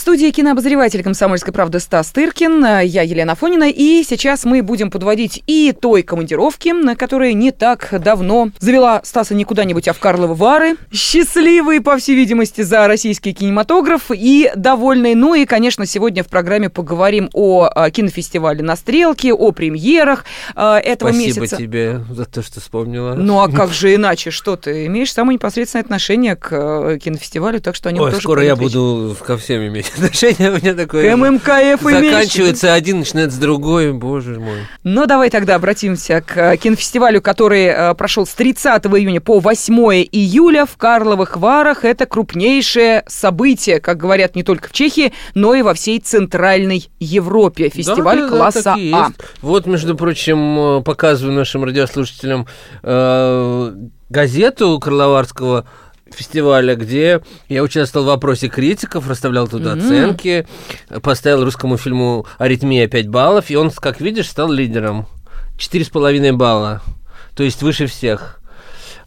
студии кинообозреватель «Комсомольской правды» Стас Тыркин, я Елена Фонина, и сейчас мы будем подводить и той командировки, которая не так давно завела Стаса не куда-нибудь, а в Карловы Вары, счастливый, по всей видимости, за российский кинематограф и довольный. Ну и, конечно, сегодня в программе поговорим о кинофестивале «На стрелке», о премьерах а, этого Спасибо месяца. Спасибо тебе за то, что вспомнила. Ну а как же иначе? Что ты имеешь самое непосредственное отношение к э, кинофестивалю, так что о нем Ой, тоже скоро я буду ко всем иметь отношение у меня такое. КММКФ Заканчивается один, начинается другой, боже мой. Ну, давай тогда обратимся к кинофестивалю, который э, прошел с 30 июня по 8 июля в Карловых Варах. Это крупнейшее событие, как говорят не только в Чехии, но и во всей Центральной Европе. Фестиваль да, класса да, А. Вот, между прочим, показываю нашим радиослушателям э, газету Карловарского фестиваля, где я участвовал в вопросе критиков, расставлял туда mm-hmm. оценки, поставил русскому фильму «Аритмия» 5 баллов, и он, как видишь, стал лидером. 4,5 балла, то есть выше всех.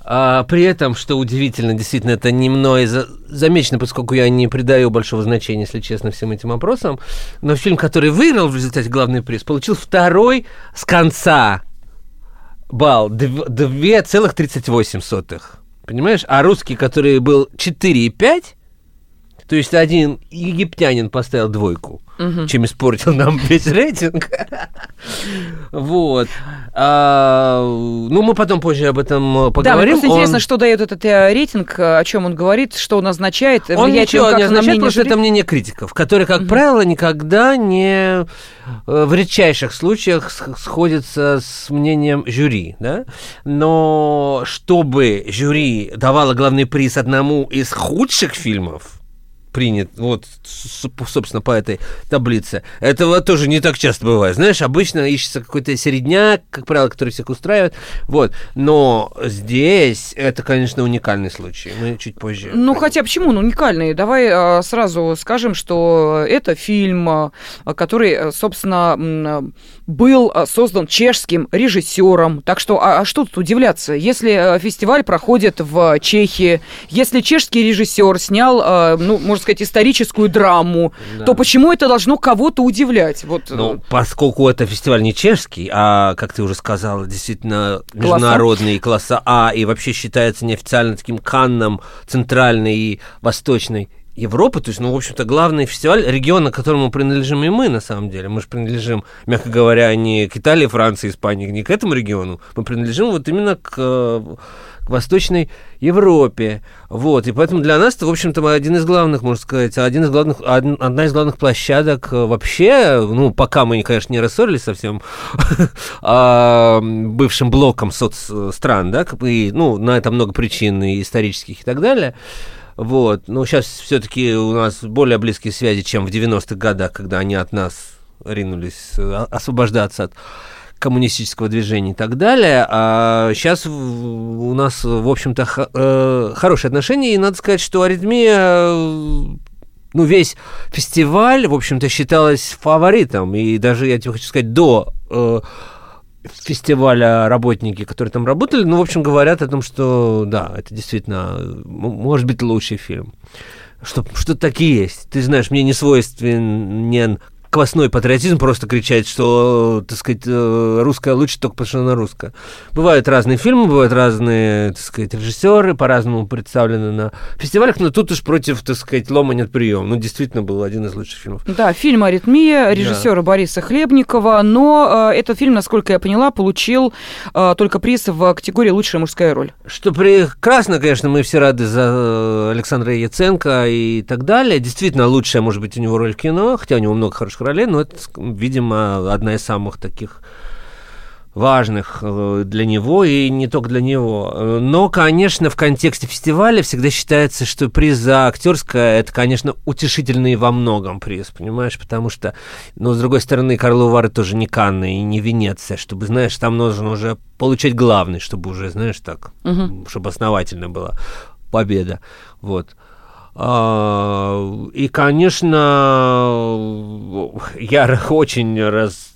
А при этом, что удивительно, действительно, это не мной за... замечено, поскольку я не придаю большого значения, если честно, всем этим вопросам, но фильм, который выиграл в результате главный приз, получил второй с конца балл 2,38. Понимаешь? А русский, который был 4,5, то есть один египтянин поставил двойку, угу. чем испортил нам весь рейтинг. вот. А, ну, мы потом позже об этом поговорим. Да, мне просто он... интересно, что дает этот э, рейтинг, о чем он говорит, что он означает. Он ничего как не означает, просто это мнение критиков, которые, как угу. правило, никогда не э, в редчайших случаях сходятся с мнением жюри, да? Но чтобы жюри давало главный приз одному из худших фильмов, принят, вот, собственно, по этой таблице. Этого тоже не так часто бывает. Знаешь, обычно ищется какой-то середняк, как правило, который всех устраивает. Вот. Но здесь это, конечно, уникальный случай. Мы чуть позже. Ну, хотя почему он уникальный? Давай а, сразу скажем, что это фильм, а, который, собственно, был создан чешским режиссером. Так что, а, а что тут удивляться? Если фестиваль проходит в Чехии, если чешский режиссер снял, ну, можно сказать, историческую драму, да. то почему это должно кого-то удивлять? Вот. Ну, э, поскольку это фестиваль не чешский, а, как ты уже сказала, действительно международный класса А, и вообще считается неофициально таким канном центральной и восточной Европы, то есть, ну, в общем-то, главный фестиваль, региона, которому принадлежим и мы, на самом деле. Мы же принадлежим, мягко говоря, не к Италии, Франции, Испании, не к этому региону. Мы принадлежим вот именно к к Восточной Европе. Вот, и поэтому для нас это, в общем-то, один из главных, можно сказать, один из главных, одна из главных площадок э, вообще, ну, пока мы, конечно, не рассорились совсем, а, бывшим блоком соцстран, да, и, ну, на это много причин и исторических и так далее. Вот, но сейчас все-таки у нас более близкие связи, чем в 90-х годах, когда они от нас ринулись э, освобождаться от коммунистического движения и так далее. А сейчас у нас, в общем-то, э, хорошие отношения, и надо сказать, что аритмия э, ну, весь фестиваль, в общем-то, считалась фаворитом. И даже, я тебе хочу сказать, до э, фестиваля работники, которые там работали, ну, в общем, говорят о том, что, да, это действительно может быть лучший фильм. Что, что такие есть. Ты знаешь, мне не свойственен квасной патриотизм просто кричать, что, так сказать, э, русская лучше только потому, что она русская. Бывают разные фильмы, бывают разные, так сказать, режиссеры, по-разному представлены на фестивалях, но тут уж против, так сказать, лома нет прием. Ну, действительно, был один из лучших фильмов. Да, фильм «Аритмия» режиссера да. Бориса Хлебникова, но э, этот фильм, насколько я поняла, получил э, только приз в категории «Лучшая мужская роль». Что прекрасно, конечно, мы все рады за э, Александра Яценко и так далее. Действительно, лучшая, может быть, у него роль в кино, хотя у него много хороших ролей, но это, видимо, одна из самых таких важных э, для него и не только для него. Но, конечно, в контексте фестиваля всегда считается, что приз за актерское это, конечно, утешительный во многом приз, понимаешь, потому что, ну, с другой стороны, Карловы Вары тоже не Канны и не Венеция, чтобы, знаешь, там нужно уже получать главный, чтобы уже, знаешь, так, угу. чтобы основательно была победа, вот. А, и, конечно, я очень раз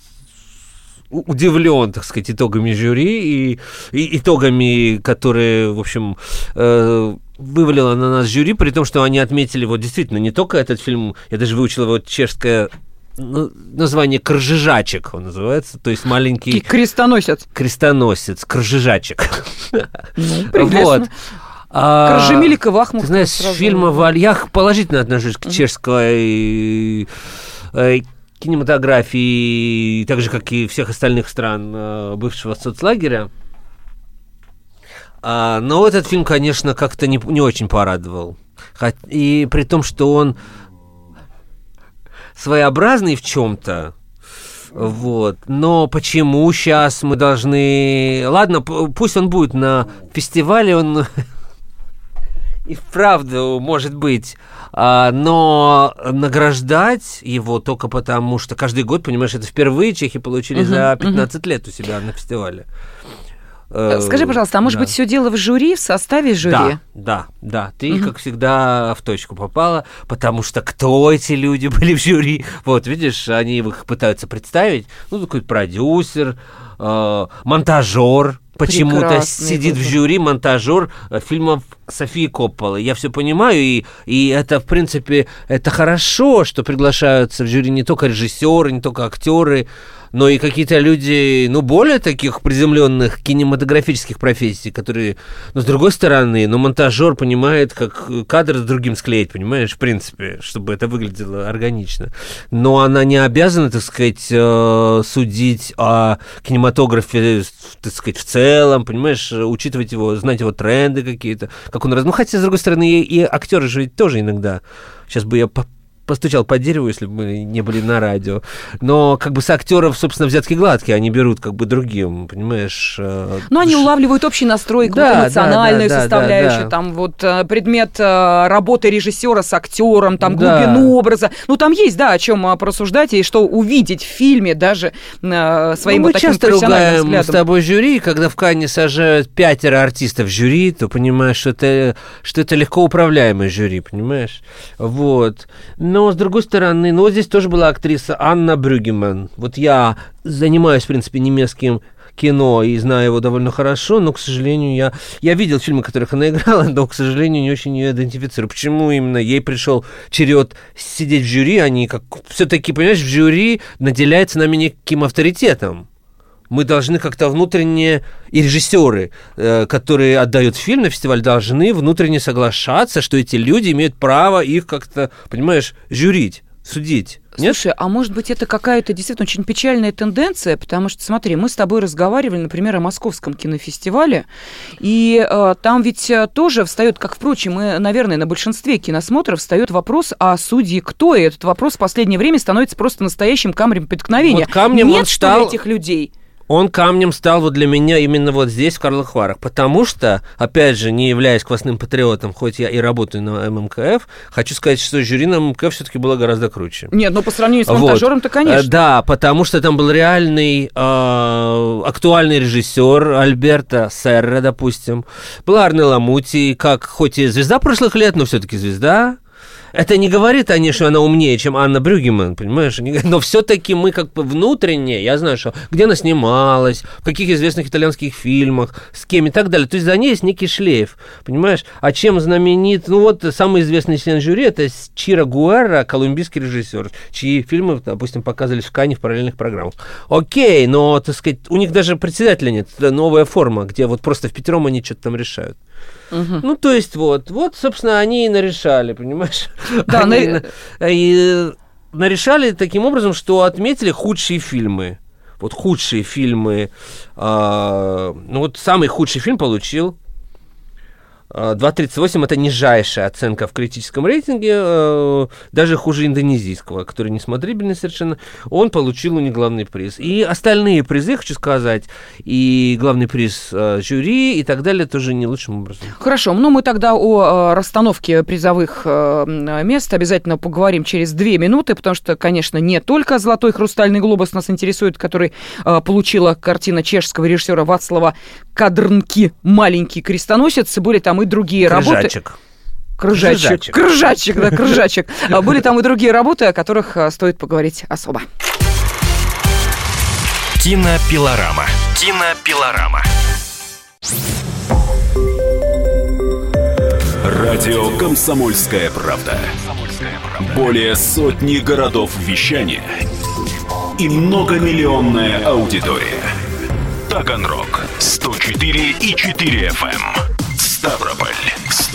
удивлен, так сказать, итогами жюри и, и итогами, которые, в общем, э, вывалило на нас жюри, при том, что они отметили вот действительно не только этот фильм, я даже выучил его чешское название Кржижачек он называется, то есть маленький... Крестоносец. Крестоносец, Кржижачек. Ну, вот. А, Кржемилика Вахмут. Ты знаешь, с фильма «Валь...» Я положительно отношусь к чешской э, кинематографии, так же, как и всех остальных стран э, бывшего соцлагеря. А, но этот фильм, конечно, как-то не, не очень порадовал. И при том, что он своеобразный в чем-то, вот. Но почему сейчас мы должны... Ладно, пусть он будет на фестивале, он и вправду может быть, а, но награждать его только потому, что каждый год, понимаешь, это впервые чехи получили uh-huh, за 15 uh-huh. лет у себя на фестивале. Э, скажи, пожалуйста, а может да. быть все дело в жюри, в составе жюри? Да, да, да. Ты, угу. как всегда, в точку попала, потому что кто эти люди были в жюри? Вот, видишь, они их пытаются представить. Ну, такой продюсер, э, монтажер, почему-то сидит выбор. в жюри монтажер э, фильмов Софии Копполы. Я все понимаю, и, и это, в принципе, это хорошо, что приглашаются в жюри не только режиссеры, не только актеры, но и какие-то люди, ну, более таких приземленных кинематографических профессий, которые, ну, с другой стороны, ну, монтажер понимает, как кадр с другим склеить, понимаешь, в принципе, чтобы это выглядело органично. Но она не обязана, так сказать, э, судить о кинематографе, так сказать, в целом, понимаешь, учитывать его, знать его тренды какие-то, как он раз... Ну, хотя, с другой стороны, и, актеры же ведь тоже иногда Сейчас бы я постучал по дереву, если бы мы не были на радио. Но как бы с актеров, собственно, взятки гладкие, они берут как бы другим, понимаешь? Но они улавливают общий настрой, да, эмоциональную да, да, составляющую, да, да. там вот э, предмет э, работы режиссера с актером, там да. глубину образа. Ну там есть, да, о чем порассуждать и что увидеть в фильме даже своим ну, вот таким часто ругаем взглядом. с тобой жюри, когда в Канне сажают пятеро артистов жюри, то понимаешь, что это, что это легко управляемое жюри, понимаешь? Вот. Но, с другой стороны, ну, вот здесь тоже была актриса Анна Брюгеман. Вот я занимаюсь, в принципе, немецким кино и знаю его довольно хорошо, но, к сожалению, я, я видел фильмы, которых она играла, но, к сожалению, не очень ее идентифицирую. Почему именно ей пришел черед сидеть в жюри, они как все-таки, понимаешь, в жюри наделяется нами неким авторитетом мы должны как-то внутренне, и режиссеры, э, которые отдают фильм на фестиваль, должны внутренне соглашаться, что эти люди имеют право их как-то, понимаешь, жюрить, судить. Нет? Слушай, а может быть это какая-то действительно очень печальная тенденция, потому что, смотри, мы с тобой разговаривали, например, о московском кинофестивале, и э, там ведь э, тоже встает, как, впрочем, и, наверное, на большинстве киносмотров встает вопрос о судьи кто, и этот вопрос в последнее время становится просто настоящим камнем преткновения. Вот камнем Нет, он стал... этих людей? Он камнем стал вот для меня именно вот здесь, в Карловых Варах. Потому что, опять же, не являясь квасным патриотом, хоть я и работаю на ММКФ, хочу сказать, что жюри на ММКФ все-таки было гораздо круче. Нет, ну по сравнению с монтажером-то, конечно. Э, да, потому что там был реальный э, актуальный режиссер Альберта Серра, допустим. Была Арнелла Мути, как хоть и звезда прошлых лет, но все-таки звезда это не говорит о ней, что она умнее, чем Анна Брюгеман, понимаешь? Но все-таки мы как бы внутренне, я знаю, что где она снималась, в каких известных итальянских фильмах, с кем и так далее. То есть за ней есть некий шлейф, понимаешь? А чем знаменит? Ну вот самый известный член жюри это Чира Гуэра, колумбийский режиссер, чьи фильмы, допустим, показывались в Кане в параллельных программах. Окей, но, так сказать, у них даже председателя нет. Новая форма, где вот просто в пятером они что-то там решают. Угу. Ну, то есть вот, вот, собственно, они и нарешали, понимаешь? Да, они на... и нарешали таким образом, что отметили худшие фильмы. Вот худшие фильмы. Э, ну, вот самый худший фильм получил 2.38 это нижайшая оценка в критическом рейтинге, э, даже хуже индонезийского, который несмотрибельный совершенно. Он получил у них главный приз. И остальные призы, хочу сказать, и главный приз э, жюри и так далее тоже не лучшим образом. Хорошо, ну мы тогда о э, расстановке призовых мест обязательно поговорим через две минуты, потому что, конечно, не только «Золотой хрустальный глобус» нас интересует, который получила картина чешского режиссера Вацлава Кадрнки «Маленький крестоносец», были там и другие Крыжачек. работы. Крыжачек. Крыжачек, да, крыжачек. А были там и другие работы, о которых а, стоит поговорить особо. Кинопилорама. Кинопилорама. Радио «Комсомольская правда». Более сотни городов вещания и многомиллионная аудитория. Таганрог 104 и 4 FM.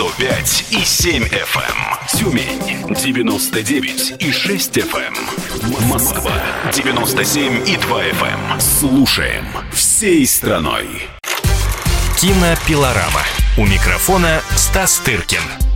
Эм. Ставрополь 105 и 7 FM. Эм. Тюмень 99 и 6 FM. Эм. Москва 97 и 2 FM. Слушаем всей страной. Кинопилорама. У микрофона Стас Тыркин.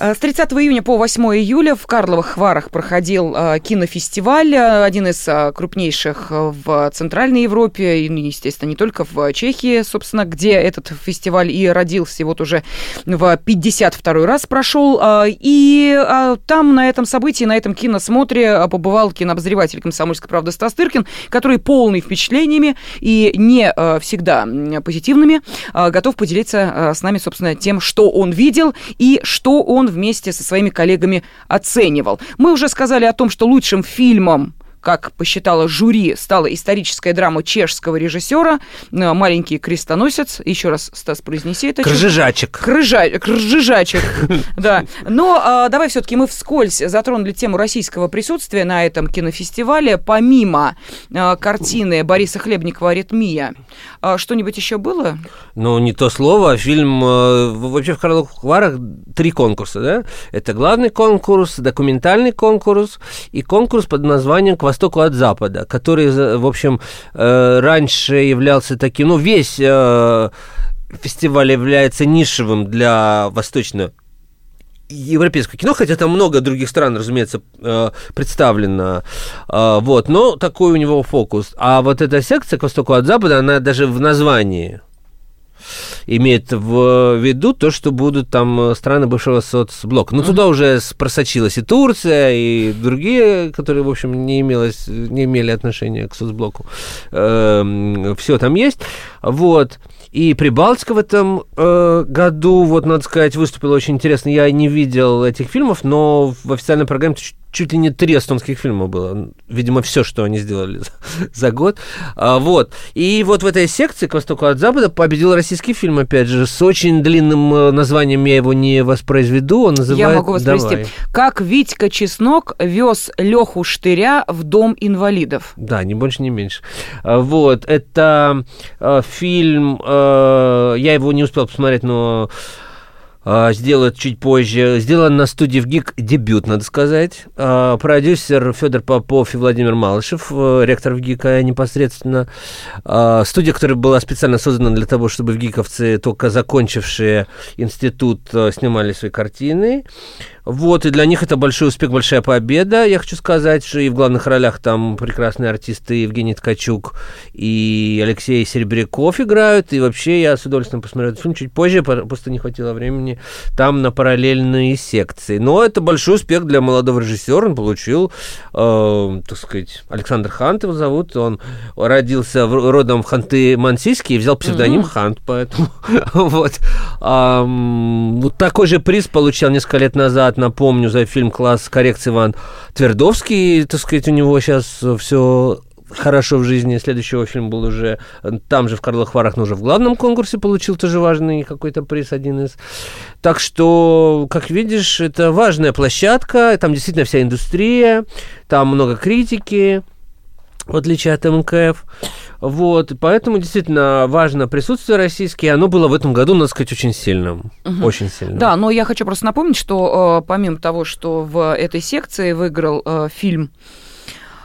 С 30 июня по 8 июля в Карловых Варах проходил э, кинофестиваль, э, один из э, крупнейших в Центральной Европе, и, естественно, не только в Чехии, собственно, где этот фестиваль и родился, и вот уже в 52 раз прошел. И там на этом событии, на этом киносмотре побывал кинообозреватель «Комсомольской правды» Стас Тыркин, который полный впечатлениями и не всегда позитивными, готов поделиться с нами, собственно, тем, что он видел и что он вместе со своими коллегами оценивал. Мы уже сказали о том, что лучшим фильмом как посчитала жюри, стала историческая драма чешского режиссера э, «Маленький крестоносец». Еще раз, Стас, произнеси это. Крыжижачек. Крыжа... Крыжижачек, да. Но а, давай все-таки мы вскользь затронули тему российского присутствия на этом кинофестивале. Помимо а, картины Бориса Хлебникова «Аритмия», а, что-нибудь еще было? Ну, не то слово. Фильм... Э, вообще в Карловых Варах три конкурса, да? Это главный конкурс, документальный конкурс и конкурс под названием востоку от запада, который, в общем, э, раньше являлся таким, ну, весь э, фестиваль является нишевым для восточно европейского кино, хотя там много других стран, разумеется, э, представлено, вот, но такой у него фокус. А вот эта секция к востоку от запада, она даже в названии имеет в виду то, что будут там страны бывшего соцблока. Ну, туда уже просочилась и Турция, и другие, которые, в общем, не, имелось, не имели отношения к соцблоку. Эм, Все там есть. Вот. И Прибалтика в этом э, году, вот, надо сказать, выступила очень интересно. Я не видел этих фильмов, но в официальной программе чуть ли не три эстонских фильма было. Видимо, все, что они сделали за, год. А, вот. И вот в этой секции «К востоку от запада» победил российский фильм, опять же, с очень длинным э, названием. Я его не воспроизведу. Он называется... Я могу воспроизвести. Давай. «Как Витька Чеснок вез Леху Штыря в дом инвалидов». Да, ни больше, ни меньше. А, вот. Это э, фильм... Э, я его не успел посмотреть, но а, сделают чуть позже. Сделан на студии в ГИК дебют, надо сказать. А, продюсер Федор Попов и Владимир Малышев, э, ректор в ГИКа непосредственно. А, студия, которая была специально создана для того, чтобы в ГИКовцы, только закончившие институт, э, снимали свои картины. Вот, и для них это большой успех, большая победа, я хочу сказать, что и в главных ролях там прекрасные артисты Евгений Ткачук и Алексей Серебряков играют, и вообще я с удовольствием посмотрю этот фильм чуть позже, просто не хватило времени там на параллельные секции. Но это большой успех для молодого режиссера, он получил, э, так сказать, Александр Хант его зовут, он родился в, родом в Ханты-Мансийске и взял псевдоним mm-hmm. Хант, поэтому вот. вот такой же приз получил несколько лет назад назад, напомню, за фильм «Класс коррекции» Иван Твердовский, так сказать, у него сейчас все хорошо в жизни. Следующего фильм был уже там же, в Карловых Варах, но уже в главном конкурсе получил тоже важный какой-то приз, один из. Так что, как видишь, это важная площадка, там действительно вся индустрия, там много критики, в отличие от МКФ. Вот, поэтому действительно важно присутствие российское, оно было в этом году, надо сказать, очень сильным. Угу. Очень сильным. Да, но я хочу просто напомнить, что э, помимо того, что в этой секции выиграл э, фильм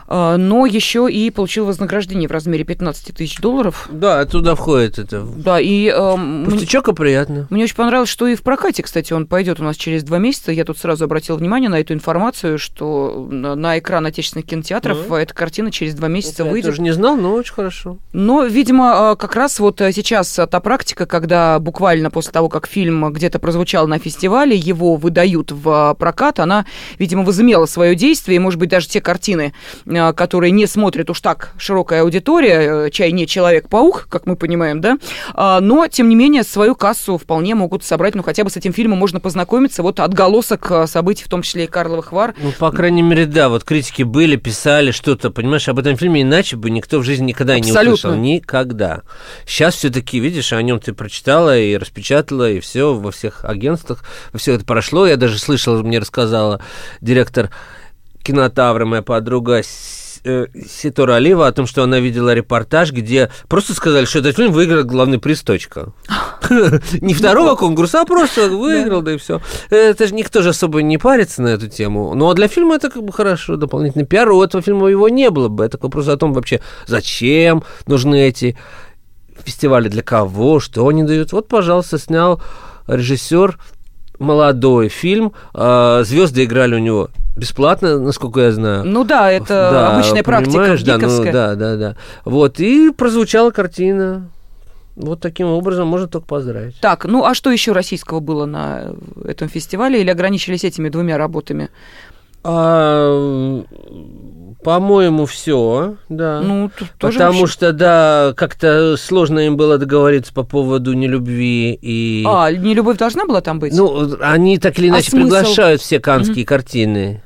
но еще и получил вознаграждение в размере 15 тысяч долларов. Да, туда входит это. Да, и... Э, Пустячок, мне, приятно. Мне очень понравилось, что и в прокате, кстати, он пойдет у нас через два месяца. Я тут сразу обратил внимание на эту информацию, что на, на экран отечественных кинотеатров mm-hmm. эта картина через два месяца это выйдет. Я тоже не знал, но очень хорошо. Но, видимо, а, как раз вот сейчас та практика, когда буквально после того, как фильм где-то прозвучал на фестивале, его выдают в прокат, она, видимо, возымела свое действие, и, может быть, даже те картины, э, который не смотрит уж так широкая аудитория, чай не Человек-паук, как мы понимаем, да, а, но, тем не менее, свою кассу вполне могут собрать, ну, хотя бы с этим фильмом можно познакомиться, вот отголосок событий, в том числе и Карловых Вар. Ну, по крайней мере, да, вот критики были, писали что-то, понимаешь, об этом фильме иначе бы никто в жизни никогда Абсолютно. не услышал. Никогда. Сейчас все-таки, видишь, о нем ты прочитала и распечатала, и все во всех агентствах, все это прошло. Я даже слышал, мне рассказала директор кинотавра, моя подруга э, Ситора Алива о том, что она видела репортаж, где просто сказали, что этот фильм выиграл главный приз, точка. Не второго конкурса, а просто выиграл, да и все. Это же никто же особо не парится на эту тему. Ну, а для фильма это как бы хорошо, дополнительный пиар. У этого фильма его не было бы. Это вопрос о том вообще, зачем нужны эти фестивали, для кого, что они дают. Вот, пожалуйста, снял режиссер молодой фильм. А, звезды играли у него бесплатно, насколько я знаю. Ну да, это да, обычная практика да, ну, да, да, да. Вот, и прозвучала картина. Вот таким образом можно только поздравить. Так, ну а что еще российского было на этом фестивале или ограничились этими двумя работами? А, по-моему, все, да. Ну, тоже Потому вообще... что, да, как-то сложно им было договориться по поводу нелюбви и... А, нелюбовь должна была там быть? Ну, они так или а иначе а приглашают все канские mm-hmm. картины.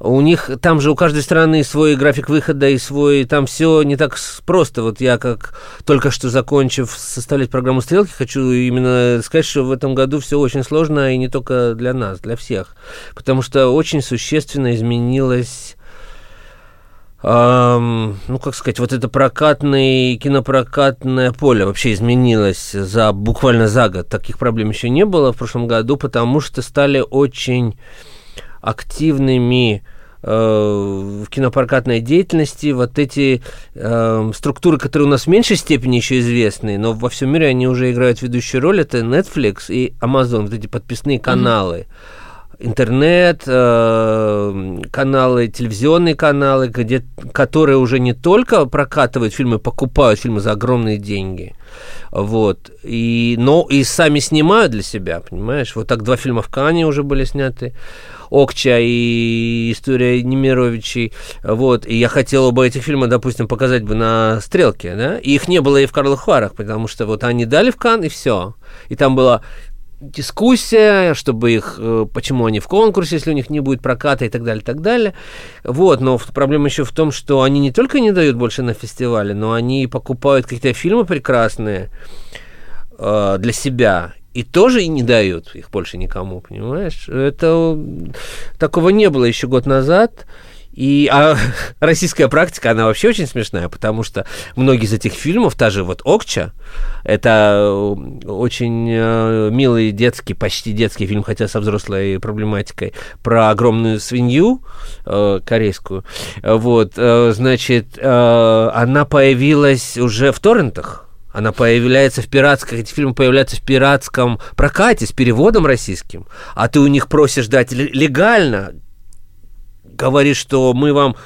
У них там же у каждой страны свой график выхода и свой, там все не так просто. Вот я как только что закончив составлять программу стрелки, хочу именно сказать, что в этом году все очень сложно и не только для нас, для всех, потому что очень существенно изменилось эм, ну, как сказать, вот это прокатное, кинопрокатное поле вообще изменилось за буквально за год. Таких проблем еще не было в прошлом году, потому что стали очень активными Э, в кинопрокатной деятельности вот эти э, структуры, которые у нас в меньшей степени еще известны, но во всем мире они уже играют ведущую роль, это Netflix и Amazon, вот эти подписные каналы. Mm-hmm интернет, э, каналы, телевизионные каналы, где, которые уже не только прокатывают фильмы, покупают фильмы за огромные деньги, вот, и, но и сами снимают для себя, понимаешь? Вот так два фильма в Кане уже были сняты. Окча и история Немировичей. Вот. И я хотел оба этих фильма, допустим, показать бы на Стрелке, да? И их не было и в Карловых Варах, потому что вот они дали в Кан, и все. И там была дискуссия, чтобы их, э, почему они в конкурсе, если у них не будет проката и так далее, и так далее. Вот, но проблема еще в том, что они не только не дают больше на фестивале, но они покупают какие-то фильмы прекрасные э, для себя и тоже и не дают их больше никому, понимаешь? Это такого не было еще год назад. И а, российская практика, она вообще очень смешная, потому что многие из этих фильмов, та же вот «Окча», это очень э, милый детский, почти детский фильм, хотя со взрослой проблематикой, про огромную свинью э, корейскую. Вот, э, значит, э, она появилась уже в торрентах, она появляется в пиратском, эти фильмы появляются в пиратском прокате с переводом российским, а ты у них просишь дать легально, говоришь, что мы вам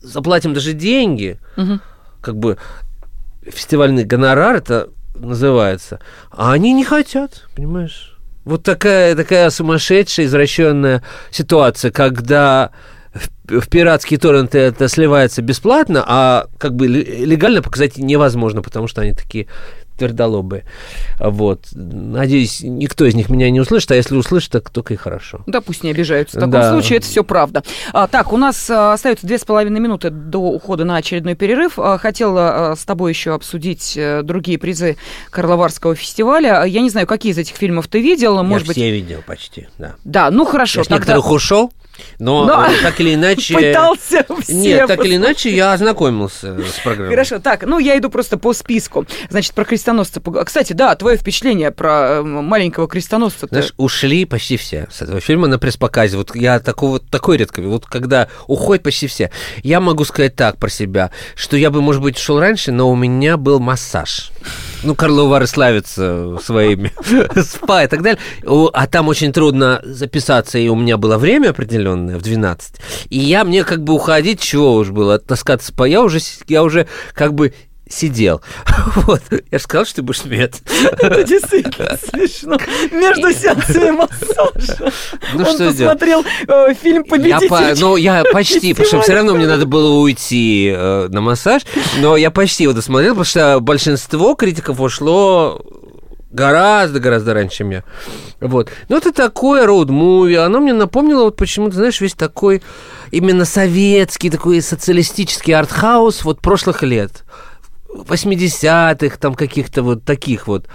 заплатим даже деньги, угу. как бы фестивальный гонорар это называется, а они не хотят, понимаешь? Вот такая, такая сумасшедшая, извращенная ситуация, когда в пиратские торренты это сливается бесплатно, а как бы легально показать невозможно, потому что они такие твердолобые. Вот. Надеюсь, никто из них меня не услышит, а если услышит, так только и хорошо. Да, пусть не обижаются. В таком да. случае это все правда. А, так, у нас а, остается две с половиной минуты до ухода на очередной перерыв. А, хотела а, с тобой еще обсудить а, другие призы Карловарского фестиваля. Я не знаю, какие из этих фильмов ты видел. Может Я быть... все видел почти, да. Да, ну хорошо. Я тогда... некоторых ушел. Но, Но э, так или иначе... Пытался все Нет, так или иначе я ознакомился с программой. Хорошо, так, ну я иду просто по списку. Значит, про крестоносца. Кстати, да, твое впечатление про э, маленького крестоносца. Знаешь, ушли почти все с этого фильма на пресс-показе. Вот я такого, такой редко. Вот когда уходят почти все. Я могу сказать так про себя, что я бы, может быть, ушел раньше, но у меня был массаж. Ну, Карловы Вары славятся своими спа и так далее. А там очень трудно записаться, и у меня было время определенное в 12. И я мне как бы уходить, чего уж было, таскаться по... Я уже, я уже как бы сидел. Вот. Я же сказал, что ты будешь смеяться. Это действительно смешно. Между сеансами массажа Ну, он что посмотрел э, фильм Я «Победитель». по- ну, я почти, потому что все равно мне надо было уйти э, на массаж, но я почти его досмотрел, потому что большинство критиков ушло гораздо-гораздо раньше, чем я. Вот. Ну, это такое роуд-муви, оно мне напомнило вот почему-то, знаешь, весь такой именно советский, такой социалистический артхаус вот прошлых лет. 80-х, там каких-то вот таких вот,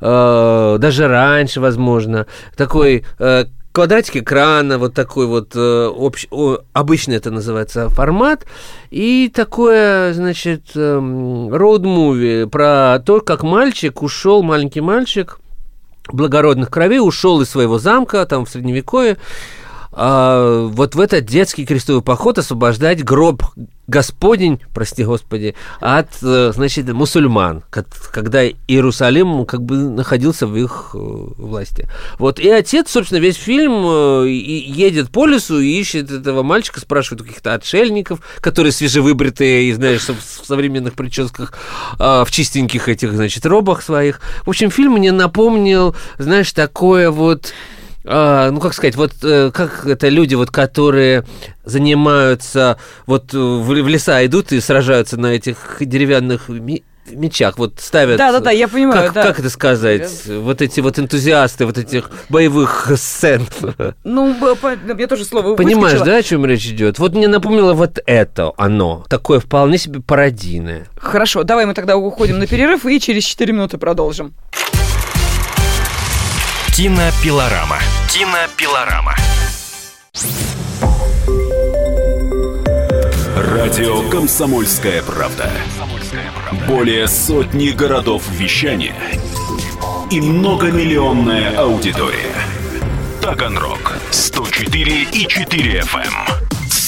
э, даже раньше, возможно, такой э, квадратик экрана, вот такой вот э, общ- о, обычно это называется формат, и такое, значит, эм, роуд-муви про то, как мальчик ушел, маленький мальчик благородных кровей, ушел из своего замка, там в средневековье, а, вот в этот детский крестовый поход освобождать гроб Господень, прости Господи, от, э, значит, мусульман, ко- когда Иерусалим как бы находился в их э, власти. Вот, и отец, собственно, весь фильм э, едет по лесу и ищет этого мальчика, спрашивает каких-то отшельников, которые свежевыбритые и, знаешь, в в современных прическах, а, в чистеньких этих, значит, робах своих. В общем, фильм мне напомнил, знаешь, такое вот а, ну, как сказать, вот э, как это люди, вот, которые занимаются, вот э, в, в леса идут и сражаются на этих деревянных мечах, вот ставят... Да-да-да, я понимаю, Как, да. как это сказать? Вот эти вот энтузиасты вот этих боевых сцен. Ну, я тоже слово Понимаешь, выскочило. да, о чем речь идет? Вот мне напомнило вот это оно, такое вполне себе пародийное. Хорошо, давай мы тогда уходим на перерыв и через 4 минуты продолжим. Кинопилорама. Кинопилорама. Радио «Комсомольская правда». Более сотни городов вещания и многомиллионная аудитория. Таганрог 104 и 4 FM.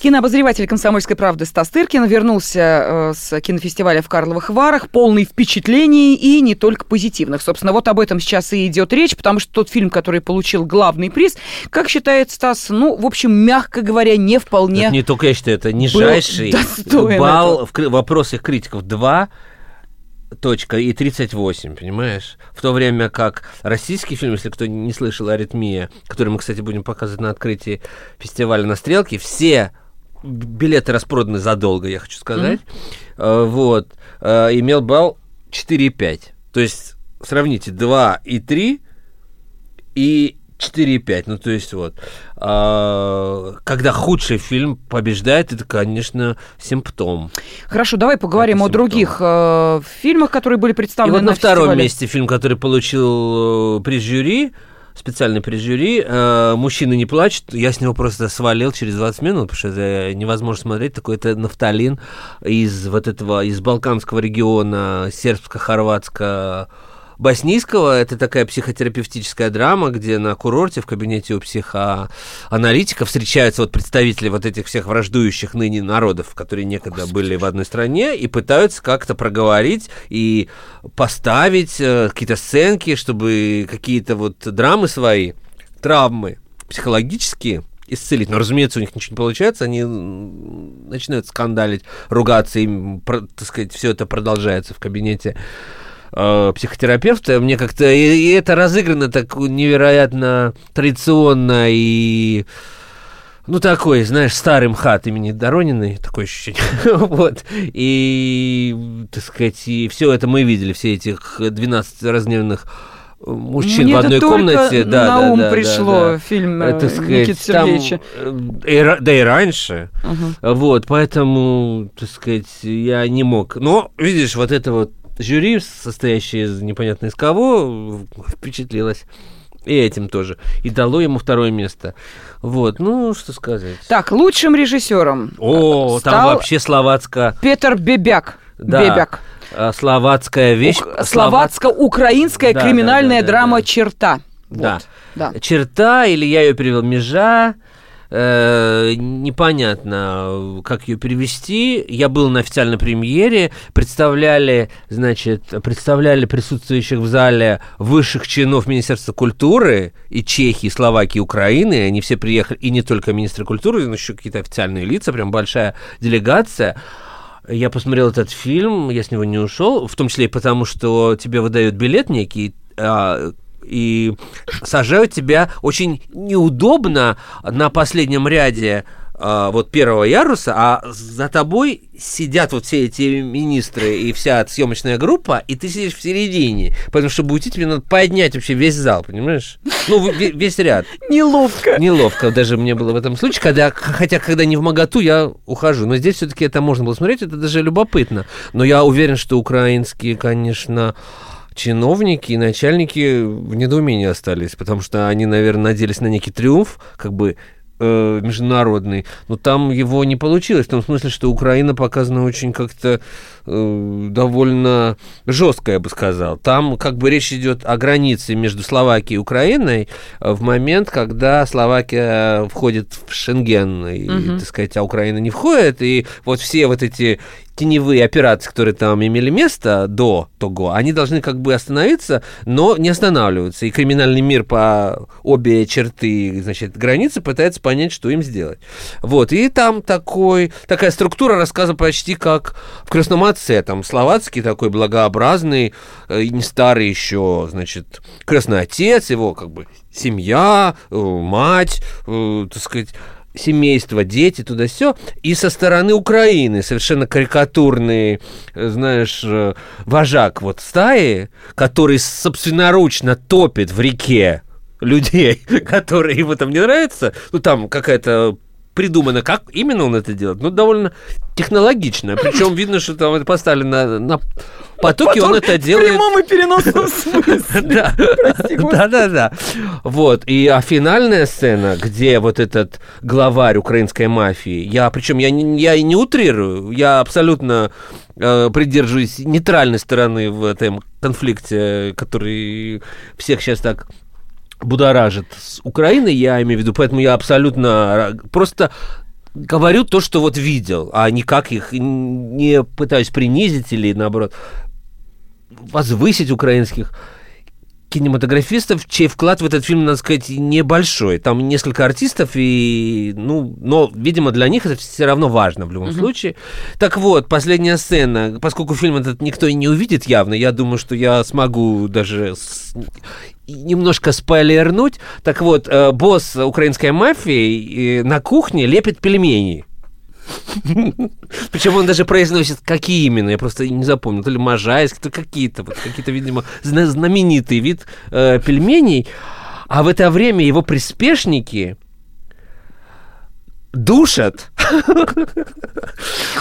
Кинообозреватель «Комсомольской правды» Стас Тыркин вернулся э, с кинофестиваля в Карловых Варах, полный впечатлений и не только позитивных. Собственно, вот об этом сейчас и идет речь, потому что тот фильм, который получил главный приз, как считает Стас, ну, в общем, мягко говоря, не вполне... Это не только я считаю, это нижайший балл в кри- вопросах критиков 2 точка и 38, понимаешь? В то время как российский фильм, если кто не слышал «Аритмия», который мы, кстати, будем показывать на открытии фестиваля на «Стрелке», все билеты распроданы задолго, я хочу сказать. Э, Вот. Имел балл 4,5. То есть, сравните, 2 и 3 и 4,5. Ну, то есть, вот. А, Когда худший фильм побеждает, это, конечно, симптом. Хорошо, давай поговорим Это о симптом. других э, фильмах, которые были И представлены вот на втором фестивале. месте фильм, который получил э, приз жюри, специальный приз жюри, э, «Мужчины не плачут», я с него просто свалил через 20 минут, потому что это невозможно смотреть, такой это нафталин из вот этого, из балканского региона, сербско-хорватско боснийского. Это такая психотерапевтическая драма, где на курорте в кабинете у психоаналитиков встречаются вот представители вот этих всех враждующих ныне народов, которые некогда были в одной стране, и пытаются как-то проговорить и поставить э, какие-то сценки, чтобы какие-то вот драмы свои, травмы психологические исцелить. Но, разумеется, у них ничего не получается, они начинают скандалить, ругаться, им, так сказать, все это продолжается в кабинете э, психотерапевта. Мне как-то и, и это разыграно так невероятно традиционно и ну, такой, знаешь, старый МХАТ имени Дорониной, такое ощущение. вот. И, так сказать, и все это мы видели, все этих 12 разгневанных э, мужчин Мне в это одной комнате. Да, на да, ум да, да, пришло да. фильм Э, э, так сказать, Никиты там, Сергеевича. э, и да и раньше. Мгм. Вот, поэтому, так сказать, я не мог. Но, видишь, вот это вот жюри, состоящее из непонятно из кого, впечатлилось. И этим тоже. И дало ему второе место. Вот, ну, что сказать. Так, лучшим режиссером О, там стал вообще словацко... Петр Бебяк. Да. Бебяк. а, словацкая вещь. Ук- Словацко-украинская Да, криминальная да, да, да, драма да. «Черта». Да. Вот. Да. Черта, или я ее перевел межа. Э, непонятно, как ее перевести. Я был на официальной премьере, представляли, значит, представляли присутствующих в зале высших чинов Министерства культуры и Чехии, Словакии, Украины. Они все приехали, и не только министры культуры, но еще какие-то официальные лица, прям большая делегация. Я посмотрел этот фильм, я с него не ушел, в том числе и потому, что тебе выдают билет некий, а, и сажают тебя очень неудобно на последнем ряде а, вот первого яруса, а за тобой сидят вот все эти министры и вся съемочная группа, и ты сидишь в середине, потому что уйти тебе надо поднять вообще весь зал, понимаешь? Ну, весь ряд. Неловко. Неловко даже мне было в этом случае, когда, хотя когда не в моготу, я ухожу. Но здесь все-таки это можно было смотреть, это даже любопытно. Но я уверен, что украинские, конечно, чиновники и начальники в недоумении остались, потому что они, наверное, надеялись на некий триумф, как бы э, международный, но там его не получилось, в том смысле, что Украина показана очень как-то э, довольно жестко, я бы сказал. Там как бы речь идет о границе между Словакией и Украиной э, в момент, когда Словакия входит в Шенген, и, угу. так сказать, а Украина не входит, и вот все вот эти теневые операции, которые там имели место до того, они должны как бы остановиться, но не останавливаются. И криминальный мир по обе черты, значит, границы пытается понять, что им сделать. Вот, и там такой, такая структура рассказа почти как в «Крестном отце», там, словацкий такой благообразный, э, не старый еще, значит, крестный отец, его как бы семья, э, мать, э, так сказать, семейство, дети, туда все. И со стороны Украины совершенно карикатурный, э, знаешь, э, вожак вот стаи, который собственноручно топит в реке людей, которые ему там не нравятся. Ну, там какая-то придумано, как именно он это делает, ну, довольно технологично. Причем видно, что там это поставили на, на потоке, он это делает... В прямом и переносном смысле. Да, да, да. Вот, и а финальная сцена, где вот этот главарь украинской мафии, я, причем я я не утрирую, я абсолютно э, придерживаюсь нейтральной стороны в этом конфликте, который всех сейчас так будоражит с Украиной, я имею в виду, поэтому я абсолютно просто говорю то, что вот видел, а никак их не пытаюсь принизить или, наоборот, возвысить украинских кинематографистов, чей вклад в этот фильм, надо сказать, небольшой. Там несколько артистов, и, ну, но, видимо, для них это все равно важно в любом uh-huh. случае. Так вот, последняя сцена. Поскольку фильм этот никто и не увидит явно, я думаю, что я смогу даже с... немножко спойлернуть. Так вот, э, босс украинской мафии э, на кухне лепит пельмени. Причем он даже произносит, какие именно, я просто не запомнил, то ли можайск, то какие-то, вот какие-то, видимо, знаменитый вид э, пельменей. А в это время его приспешники душат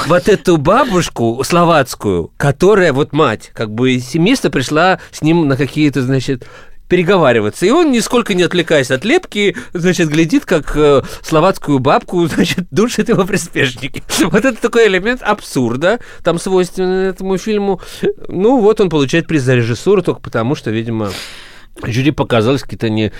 вот эту бабушку словацкую, которая вот мать, как бы семейство пришла с ним на какие-то, значит, переговариваться. И он, нисколько не отвлекаясь от лепки, значит, глядит, как э, словацкую бабку, значит, душит его приспешники. Вот это такой элемент абсурда, там свойственный этому фильму. Ну, вот он получает приз за режиссуру только потому, что, видимо, жюри показалось какие-то не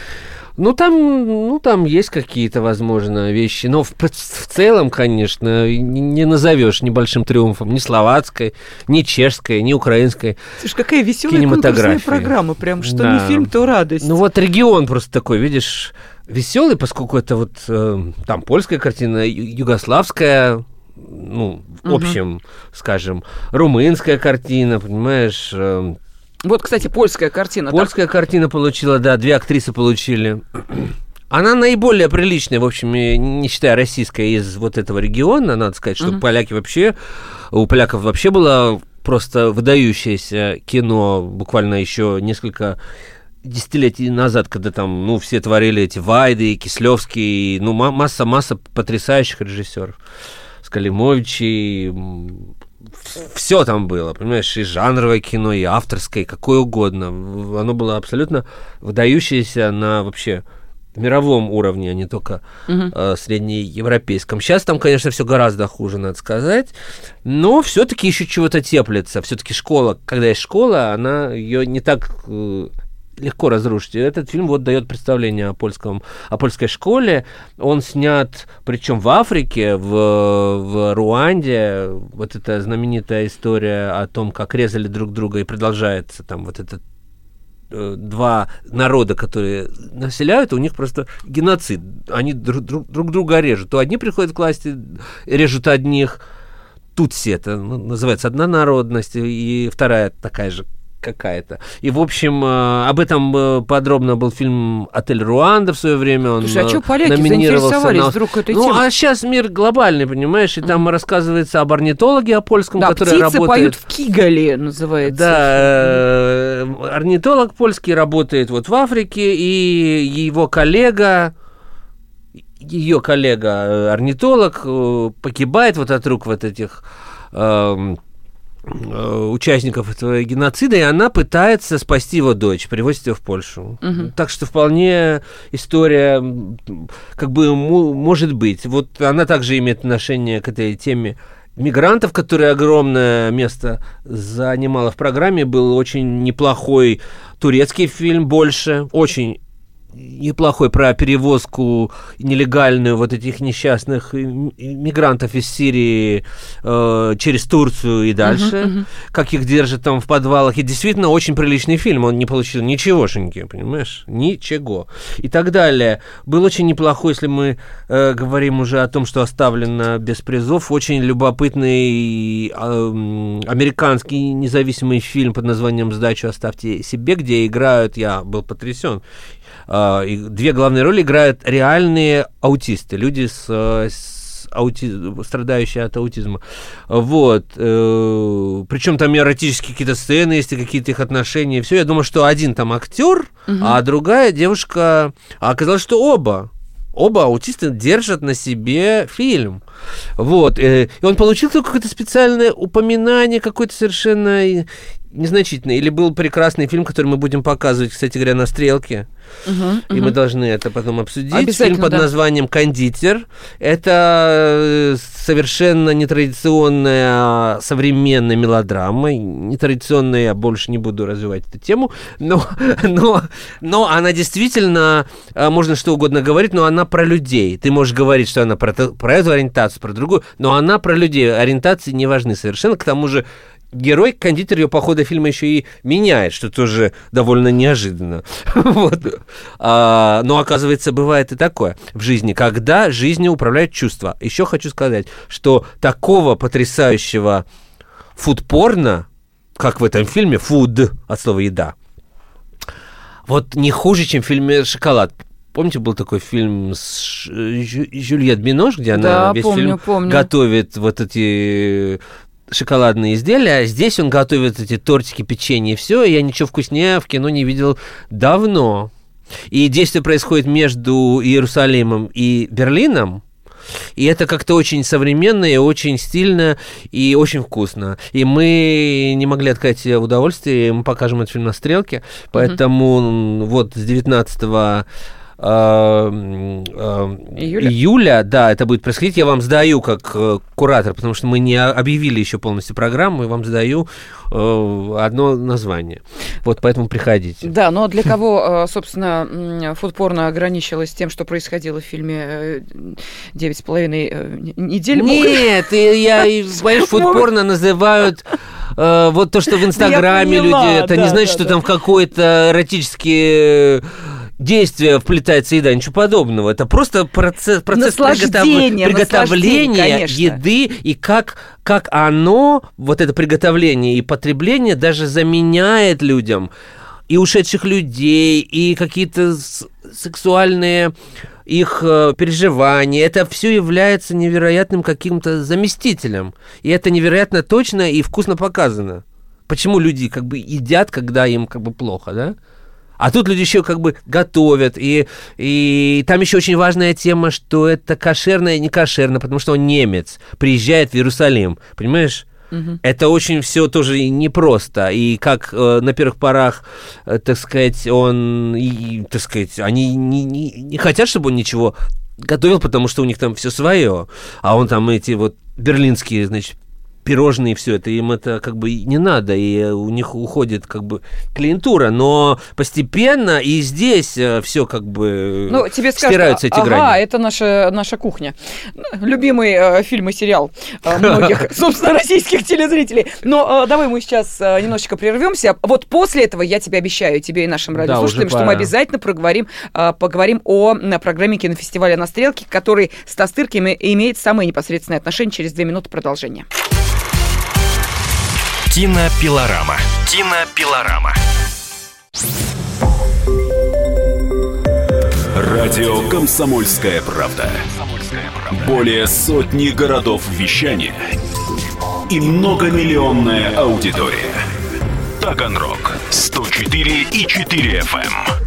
ну, там, ну, там есть какие-то, возможно, вещи. Но в, в целом, конечно, не назовешь небольшим триумфом ни словацкой, ни чешской, ни украинской Слушай, какая веселая конкурсная программа. Прям что да. не фильм, то радость. Ну, вот регион просто такой, видишь, веселый, поскольку это вот э, там польская картина, югославская, ну, в общем, угу. скажем, румынская картина, понимаешь, э, вот, кстати, польская картина. Польская так? картина получила, да, две актрисы получили. Она наиболее приличная, в общем, не считая российской, из вот этого региона. Надо сказать, что uh-huh. поляки вообще, у поляков вообще было просто выдающееся кино, буквально еще несколько десятилетий назад, когда там, ну, все творили эти Вайды, Кислевский, ну, масса-масса потрясающих режиссеров. Скалимовичи, все там было, понимаешь, и жанровое кино, и авторское, и какое угодно. Оно было абсолютно выдающееся на вообще мировом уровне, а не только угу. э, среднеевропейском. Сейчас там, конечно, все гораздо хуже, надо сказать, но все-таки еще чего-то теплится. Все-таки школа, когда есть школа, она ее не так э, легко разрушить. Этот фильм вот дает представление о польском, о польской школе. Он снят, причем в Африке, в, в Руанде. Вот эта знаменитая история о том, как резали друг друга и продолжается там вот этот э, два народа, которые населяют, у них просто геноцид. Они друг, друг, друг друга режут. То одни приходят к власти, режут одних, тут все это ну, называется одна народность, и вторая такая же какая-то. И, в общем, э, об этом э, подробно был фильм «Отель Руанда» в свое время. Он Слушай, а что э, поляки номинировался на... вдруг этой Ну, темой? а сейчас мир глобальный, понимаешь, и там рассказывается об орнитологе, о польском, Да, который птицы работает... поют в Кигале, называется. Да, орнитолог польский работает вот в Африке, и его коллега, ее коллега орнитолог погибает вот от рук вот этих э, участников этого геноцида, и она пытается спасти его дочь, привозит ее в Польшу. Мгм. Так что вполне история как бы может быть. Вот она также имеет отношение к этой теме мигрантов, которые огромное место занимала в программе. Был очень неплохой турецкий фильм «Больше», очень неплохой про перевозку нелегальную вот этих несчастных мигрантов из Сирии э, через Турцию и дальше, Мгм, мгм. как их держат там в подвалах. И действительно очень приличный фильм. Он не получил ничегошеньки, понимаешь? Ничего. И так далее. Был очень неплохой, если мы э, говорим уже о том, что оставлено без призов, очень любопытный э, американский независимый фильм под названием «Сдачу оставьте себе», где играют, я был потрясен, две главные роли играют реальные аутисты, люди с, э, с аути- страдающие от аутизма. Вот. Причем там эротические какие-то сцены есть, и какие-то их отношения. Все. Я думаю, что один там актер, а другая девушка. А оказалось, что оба. Оба аутиста держат на себе фильм. Вот. э, И он получил какое-то специальное упоминание, какое-то совершенно незначительное. Или был прекрасный фильм, который мы будем показывать, кстати говоря, на стрелке. Мгм, И мы мгм. должны это потом обсудить. Фильм под да. названием «Кондитер». Это э, совершенно нетрадиционная современная мелодрама. Нетрадиционная, я больше не буду развивать эту тему. Но, но, но она действительно, э, можно что угодно говорить, но она про людей. Ты можешь говорить, что она про, про эту ориентацию, про другую, но она про людей. Ориентации не важны совершенно. К тому же герой, кондитер ее по ходу фильма еще и меняет, что тоже довольно неожиданно. Вот. А, но оказывается, бывает и такое в жизни, когда жизнью управляют чувства. Еще хочу сказать, что такого потрясающего фудпорна, как в этом фильме, фуд от слова еда, вот не хуже, чем в фильме «Шоколад». Помните, был такой фильм с Жюльет Бинош, где Да, она весь помню, фильм помню. готовит вот эти шоколадные изделия, а здесь он готовит эти тортики, печенье и все, и я ничего вкуснее в кино не видел давно. И действие происходит между Иерусалимом и Берлином, и это как-то очень современно, и очень стильно, и очень вкусно. И мы не могли отказать себе в удовольствии, мы покажем этот фильм на стрелке, поэтому м, вот с 19 а, м, а, Июля? июля, да, это будет происходить. Я вам сдаю как э, куратор, потому что мы не объявили еще полностью программу, и вам сдаю э, одно название. Вот поэтому приходите. Да, но для кого, э, собственно, м, фудпорно ограничилось тем, что происходило в фильме «Девять с половиной недель»? Нет, я, понимаешь, фудпорно называют вот то, что в Инстаграме люди, это не значит, что там в какое-то эротические действия вплетается еда, ничего подобного. Это просто процесс, процесс приготовления конечно. еды и как, как оно, вот это приготовление и потребление даже заменяет людям и ушедших людей, и какие-то сексуальные их э, переживания. Это все является невероятным каким-то заместителем. И это невероятно точно и вкусно показано. Почему люди как бы едят, когда им как бы плохо, да? А тут люди еще как бы готовят, и, и там еще очень важная тема, что это кошерно и не кошерно, потому что он немец, приезжает в Иерусалим, понимаешь? Мгм. Это очень все тоже непросто. И как э, на первых порах, э, так сказать, он, и, так сказать, они не, не, не хотят, чтобы он ничего готовил, потому что у них там все свое. А он там эти вот берлинские, значит, пирожные и все это, им это как бы не надо, и у них уходит как бы клиентура, но постепенно и здесь э, все как бы ну, тебе скажут, стираются эти ага, грани. это наша, наша кухня. Любимый э, фильм и сериал э, многих, собственно, российских телезрителей. Но э, давай мы сейчас э, немножечко прервемся. Вот после этого я тебе обещаю, тебе и нашим радиослушателям, да, что мы обязательно проговорим, э, поговорим о на программе кинофестиваля «На стрелке», который с Тастырками имеет самое непосредственное отношение. Через две минуты продолжение. Кинопилорама. Кинопилорама. Радио «Комсомольская правда». Более сотни городов вещания и многомиллионная аудитория. Таганрог 104 и 4 FM.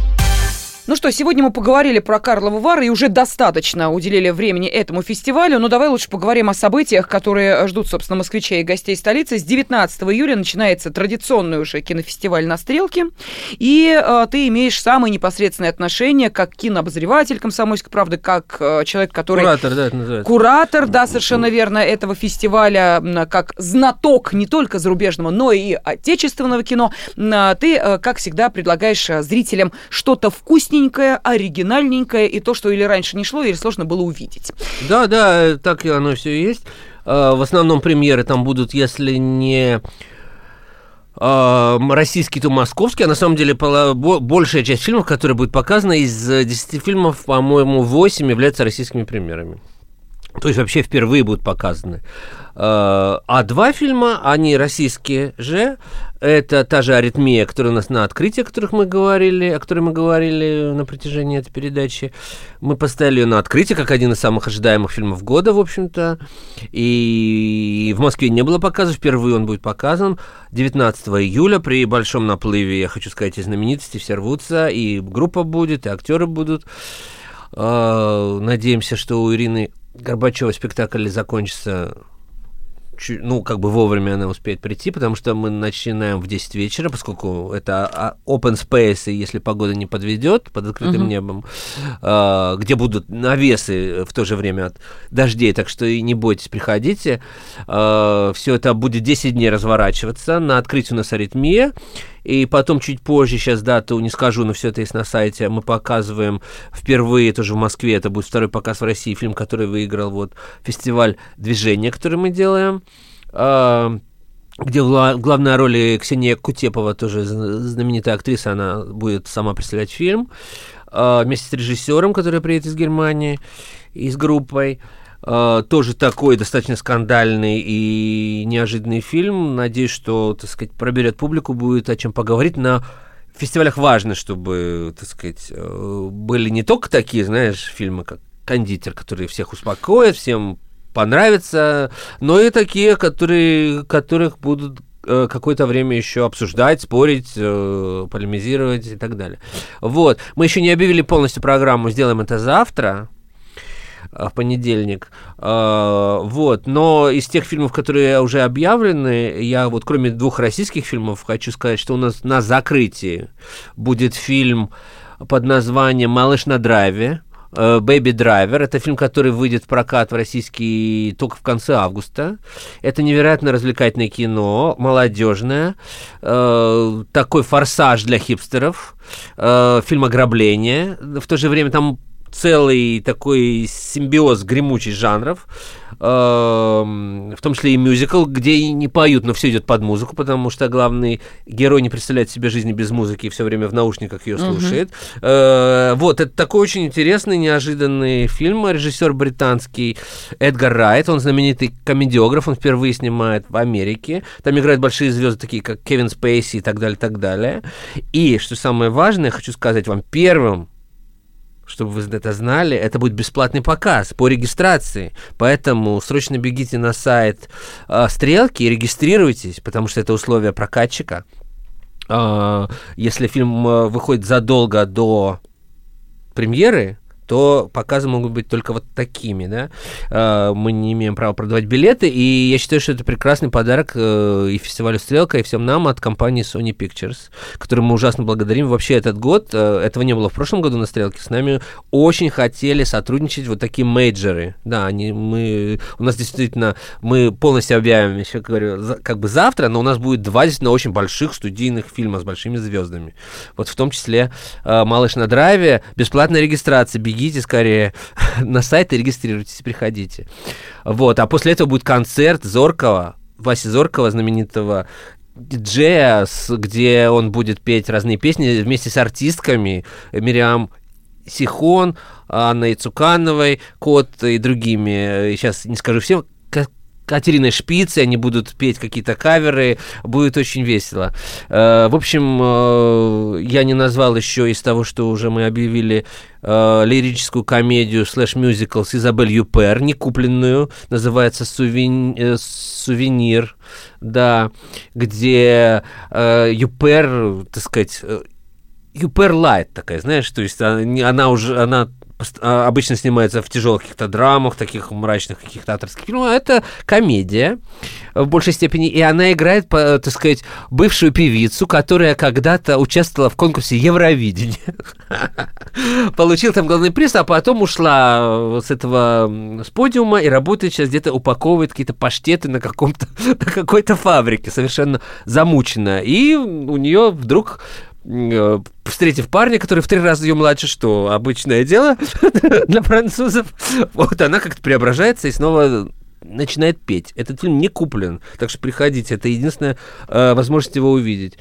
Ну что, сегодня мы поговорили про Карловы Вары и уже достаточно уделили времени этому фестивалю. Но давай лучше поговорим о событиях, которые ждут, собственно, москвичей и гостей столицы. С 19 июля начинается традиционный уже кинофестиваль на Стрелке. И э, ты имеешь самое непосредственное отношение как кинообозреватель «Комсомольской правды», как э, человек, который... Куратор, да, это называется. Куратор, да, совершенно верно, этого фестиваля, как знаток не только зарубежного, но и отечественного кино. Ты, э, как всегда, предлагаешь э, зрителям что-то вкусненькое оригинальненькое, и то, что или раньше не шло, или сложно было увидеть. Да, да, так оно все и есть. А, в основном премьеры там будут, если не а, российский, то московский. А на самом деле большая часть фильмов, которые будут показаны, из 10 фильмов, по-моему, 8 являются российскими премьерами. То есть вообще впервые будут показаны. А, а два фильма, они российские же. Это та же аритмия, которая у нас на открытии, о которых мы говорили, о которой мы говорили на протяжении этой передачи. Мы поставили ее на открытие, как один из самых ожидаемых фильмов года, в общем-то. И в Москве не было показа, впервые он будет показан 19 июля при большом наплыве, я хочу сказать, и знаменитости все рвутся, и группа будет, и актеры будут. А, надеемся, что у Ирины Горбачева спектакль закончится ну, как бы вовремя она успеет прийти, потому что мы начинаем в 10 вечера, поскольку это а, open space, и если погода не подведет под открытым uh-huh. небом, э, где будут навесы в то же время от дождей, так что и не бойтесь, приходите. Э, а, все это будет 10 дней разворачиваться. На открытии у нас аритмия, и потом чуть позже, сейчас дату не скажу, но все это есть на сайте, мы показываем впервые тоже в Москве, это будет второй показ в России, фильм, который выиграл вот фестиваль движения, который мы делаем а, где в главной роли Ксения Кутепова, тоже знаменитая актриса, она будет сама представлять фильм, а, вместе с режиссером, который приедет из Германии, и с группой. Uh, тоже такой достаточно скандальный и неожиданный фильм. Надеюсь, что, так сказать, проберет публику, будет о чем поговорить. На фестивалях важно, чтобы, так сказать, э, были не только такие, знаешь, фильмы, как «Кондитер», которые всех успокоят, всем понравятся, но и такие, которые, которых будут э, какое-то время еще обсуждать, спорить, э, полемизировать и так далее. Вот. Мы еще не объявили полностью программу, сделаем это завтра. Э, в понедельник. Э, вот. Но из тех фильмов, которые уже объявлены, я вот кроме двух российских фильмов хочу сказать, что у нас на закрытии будет фильм под названием «Малыш на драйве», «Бэби Драйвер». Это фильм, который выйдет в прокат в российский только в конце августа. Это невероятно развлекательное кино, молодежное, э, такой форсаж для хипстеров, э, фильм «Ограбление». В то же время там целый такой симбиоз гремучих жанров, э, в том числе и мюзикл, где не поют, но все идет под музыку, потому что главный герой не представляет себе жизни без музыки и все время в наушниках ее слушает. Э, вот, это такой очень интересный, неожиданный фильм. Режиссер британский Эдгар Райт, он знаменитый комедиограф, он впервые снимает в Америке. Там играют большие звезды, такие как Кевин Спейси и так далее, так далее. И, что самое важное, хочу сказать вам, первым чтобы вы это знали, это будет бесплатный показ по регистрации. Поэтому срочно бегите на сайт э, Стрелки и регистрируйтесь, потому что это условие прокатчика. Э, если фильм э, выходит задолго до премьеры, то показы могут быть только вот такими, да. Э, мы не имеем права продавать билеты, и я считаю, что это прекрасный подарок э, и фестивалю «Стрелка», и всем нам от компании Sony Pictures, которую мы ужасно благодарим. Вообще этот год, э, этого не было в прошлом году на «Стрелке», с нами очень хотели сотрудничать вот такие мейджеры. Да, они, мы, у нас действительно, мы полностью объявим, еще говорю, как бы завтра, но у нас будет два действительно очень больших студийных фильма с большими звездами. Вот в том числе «Малыш на драйве», бесплатная регистрация, бегите скорее на сайт и регистрируйтесь, приходите. Вот, а после этого будет концерт Зоркова, Васи Зоркова, знаменитого диджея, где он будет петь разные песни вместе с артистками Мириам Сехон, Анной Цукановой-Котт и другими. Сейчас не скажу всем, Катериной Шпицей, они будут петь какие-то каверы, будет очень весело. Э, в общем, э, я не назвал еще из того, что уже мы объявили э, лирическую комедию слэш-мюзикл с Изабель Юппер, не купленную, называется «Сувени... «Сувенир», да, где Юпер, так сказать, Юпер Лайт такая, знаешь, то есть она, она уже, она а, обычно снимается в тяжелых каких-то драмах, таких мрачных каких-то авторских фильмах. Это комедия в большей степени, и она играет, так сказать, бывшую певицу, которая когда-то участвовала в конкурсе Евровидения. Получила там главный приз, а потом ушла с этого с подиума и работает сейчас где-то упаковывает какие-то паштеты на каком-то на какой-то фабрике, совершенно замученная. И у нее вдруг Э, встретив парня, который в три раза ее младше, что обычное дело для французов, вот она как-то преображается и снова начинает петь. Этот фильм не куплен, так что приходите, это единственная э, возможность его увидеть.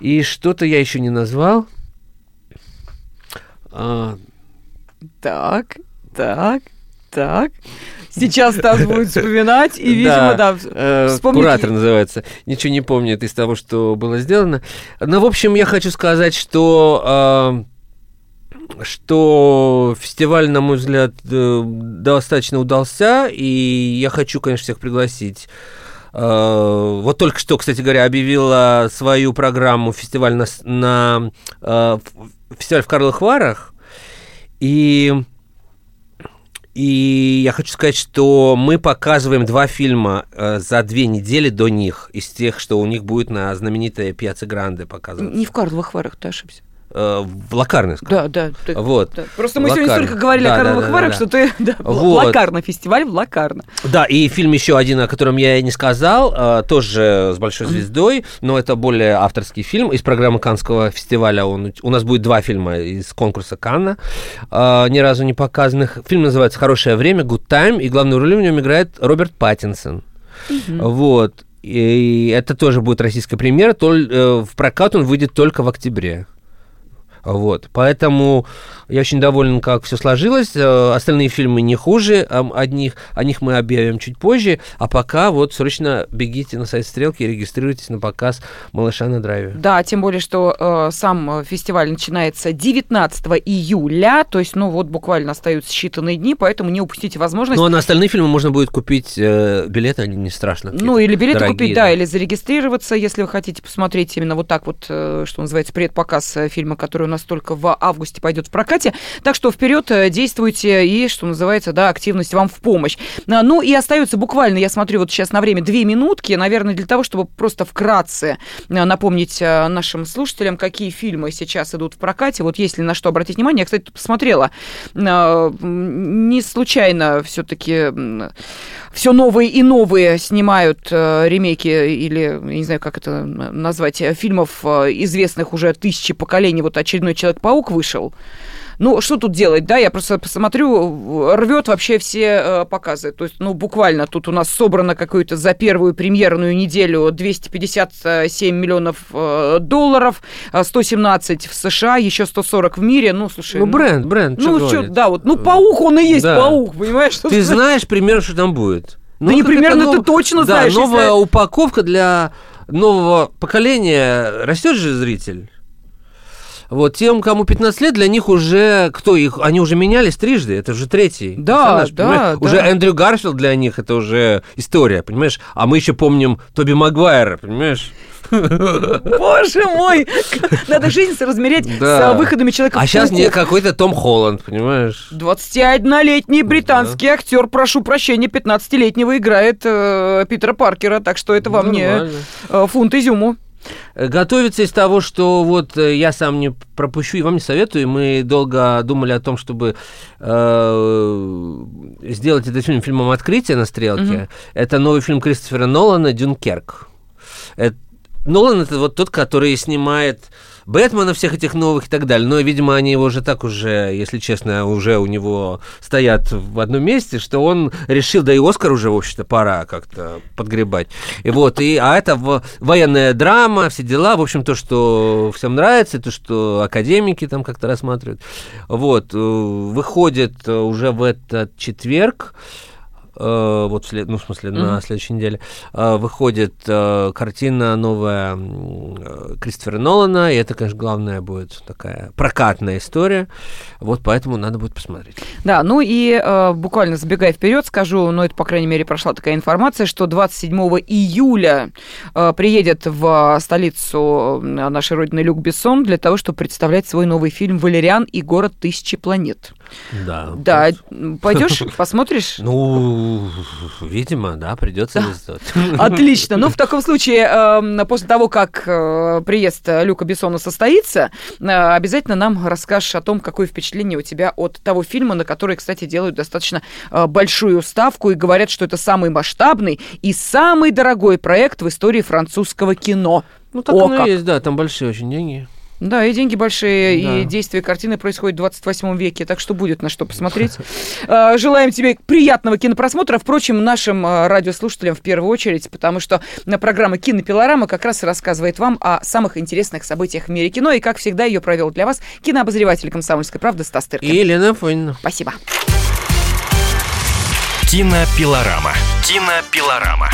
И что-то я еще не назвал. А... Так, так, так. Сейчас Стас будет вспоминать, и, видимо, да, э, вспомнит... Куратор называется. Ничего не помнит из того, что было сделано. Но, в общем, я хочу сказать, что э, что фестиваль, на мой взгляд, э, достаточно удался, и я хочу, конечно, всех пригласить. Вот только что, кстати говоря, объявила свою программу фестиваль на, на фестиваль в Карловых Варах, и и я хочу сказать, что мы показываем два фильма э, за две недели до них, из тех, что у них будет на знаменитой Пьяце Гранде показываться. Не в Карловых Варах, ты ошибся. Э, в Лакарне. Да, да. Ты, вот. Да. Просто мы Лакарно. сегодня столько говорили да, о Карловых да, Варах, да, что ты... Да, вот. Лакарно, фестиваль в Лакарно. Да, и фильм еще один, о котором я не сказал, э, тоже с большой звездой, но это более авторский фильм из программы Канского фестиваля. Он, у нас будет два фильма из конкурса Канна, э, ни разу не показанных. Фильм называется «Хорошее время», «Good Time», и главную роль в нем играет Роберт Паттинсон. Угу. Вот. И это тоже будет российская премьера, то, в прокат он выйдет только в октябре. Вот. Поэтому я очень доволен, как все сложилось. Э, остальные фильмы не хуже одних. О них мы объявим чуть позже. А пока вот срочно бегите на сайт Стрелки и регистрируйтесь на показ «Малыша на драйве». Да, тем более, что э, сам фестиваль начинается 19 июля. То есть, ну вот буквально остаются считанные дни, поэтому не упустите возможность. Ну а на остальные фильмы можно будет купить э, билеты, они не страшно. Ну или билеты дорогие, купить, да, да, или зарегистрироваться, если вы хотите посмотреть именно вот так вот, э, что называется, предпоказ э, фильма, который у нас только в августе пойдет в прокате. Так что вперед э, действуйте и, что называется, да, активность вам в помощь. А, ну и остается буквально, я смотрю вот сейчас на время, две минутки, наверное, для того, чтобы просто вкратце э, напомнить э, нашим слушателям, какие фильмы сейчас идут в прокате. Вот если на что обратить внимание, я, кстати, посмотрела, не случайно все-таки все новые и новые снимают ремейки или, я не знаю, как это назвать, фильмов известных уже тысячи поколений. Вот очередной Человек-паук вышел. Ну, что тут делать, да, я просто посмотрю, рвет вообще все э, показы. То есть, ну, буквально тут у нас собрано какую-то за первую премьерную неделю 257 миллионов э, долларов, 117 в США, еще 140 в мире. Ну, слушай. Ну, бренд, бренд. Ну, что, да, вот, ну, паук, он и есть да. паук, понимаешь? Ты знаешь примерно, что там будет. Ну, да не примерно ты точно да, знаешь. новая если... упаковка для нового поколения. Растет же зритель. Вот тем, кому 15 лет, для них уже кто их? Они уже менялись трижды. Это уже третий. Да, персонаж, да, да. Уже Эндрю Гарфилд для них это уже история, понимаешь? А мы еще помним Тоби Магуайра, понимаешь? Боже мой! Надо жизнь соразмерять да. с выходами человека А сейчас не какой-то Том Холланд, понимаешь? 21-летний британский да. актер, прошу прощения, 15-летнего играет э, Питера Паркера, так что это вам Нормально. не э, фунт изюму. Готовится из того, что вот э, я сам не пропущу и вам не советую. Мы долго думали о том, чтобы э, сделать этот фильм фильмом открытия на стрелке. Угу. Это новый фильм Кристофера Нолана «Дюнкерк». Это Нолан это вот тот, который снимает Бэтмена всех этих новых и так далее. Но, видимо, они его уже так уже, если честно, уже у него стоят в одном месте, что он решил, да и Оскар уже, в общем-то, пора как-то подгребать. И вот, и, а это военная драма, все дела, в общем, то, что всем нравится, то, что академики там как-то рассматривают. Вот, э, выходит уже в этот четверг. Э, вот, след, ну, в смысле, mm-hmm. на следующей неделе, э, выходит э, картина новая Кристофера Нолана, и это, конечно, главная будет такая прокатная история, вот поэтому надо будет посмотреть. Да, ну и буквально забегая вперед, скажу, ну, это, по крайней мере, прошла такая информация, что 27 июля приедет в столицу нашей родины Люк Бессон для того, чтобы представлять свой новый фильм «Валериан и город тысячи планет». Да. Да, пойдешь, посмотришь? Ну, видимо, да, придется сделать. Отлично. Ну, в таком случае, эм, после того, как э, приезд Люка Бессона состоится, э, обязательно нам расскажешь о том, какое впечатление у тебя от того фильма, на который, кстати, делают достаточно э, большую ставку и говорят, что это самый масштабный и самый дорогой проект в истории французского кино. Ну, так О, оно как. и есть, да, там большие очень деньги. Да, и деньги большие, да. и действие картины происходит в 28 веке, так что будет на что посмотреть. А, желаем тебе приятного кинопросмотра. Впрочем, нашим а, радиослушателям в первую очередь, потому что на программа «Кинопилорама» как раз рассказывает вам о самых интересных событиях в мире кино, и, как всегда, ее провел для вас кинообозреватель «Комсомольской правды» Стас Тыркин. И Елена Фонина. Спасибо. Кинопилорама. Кинопилорама.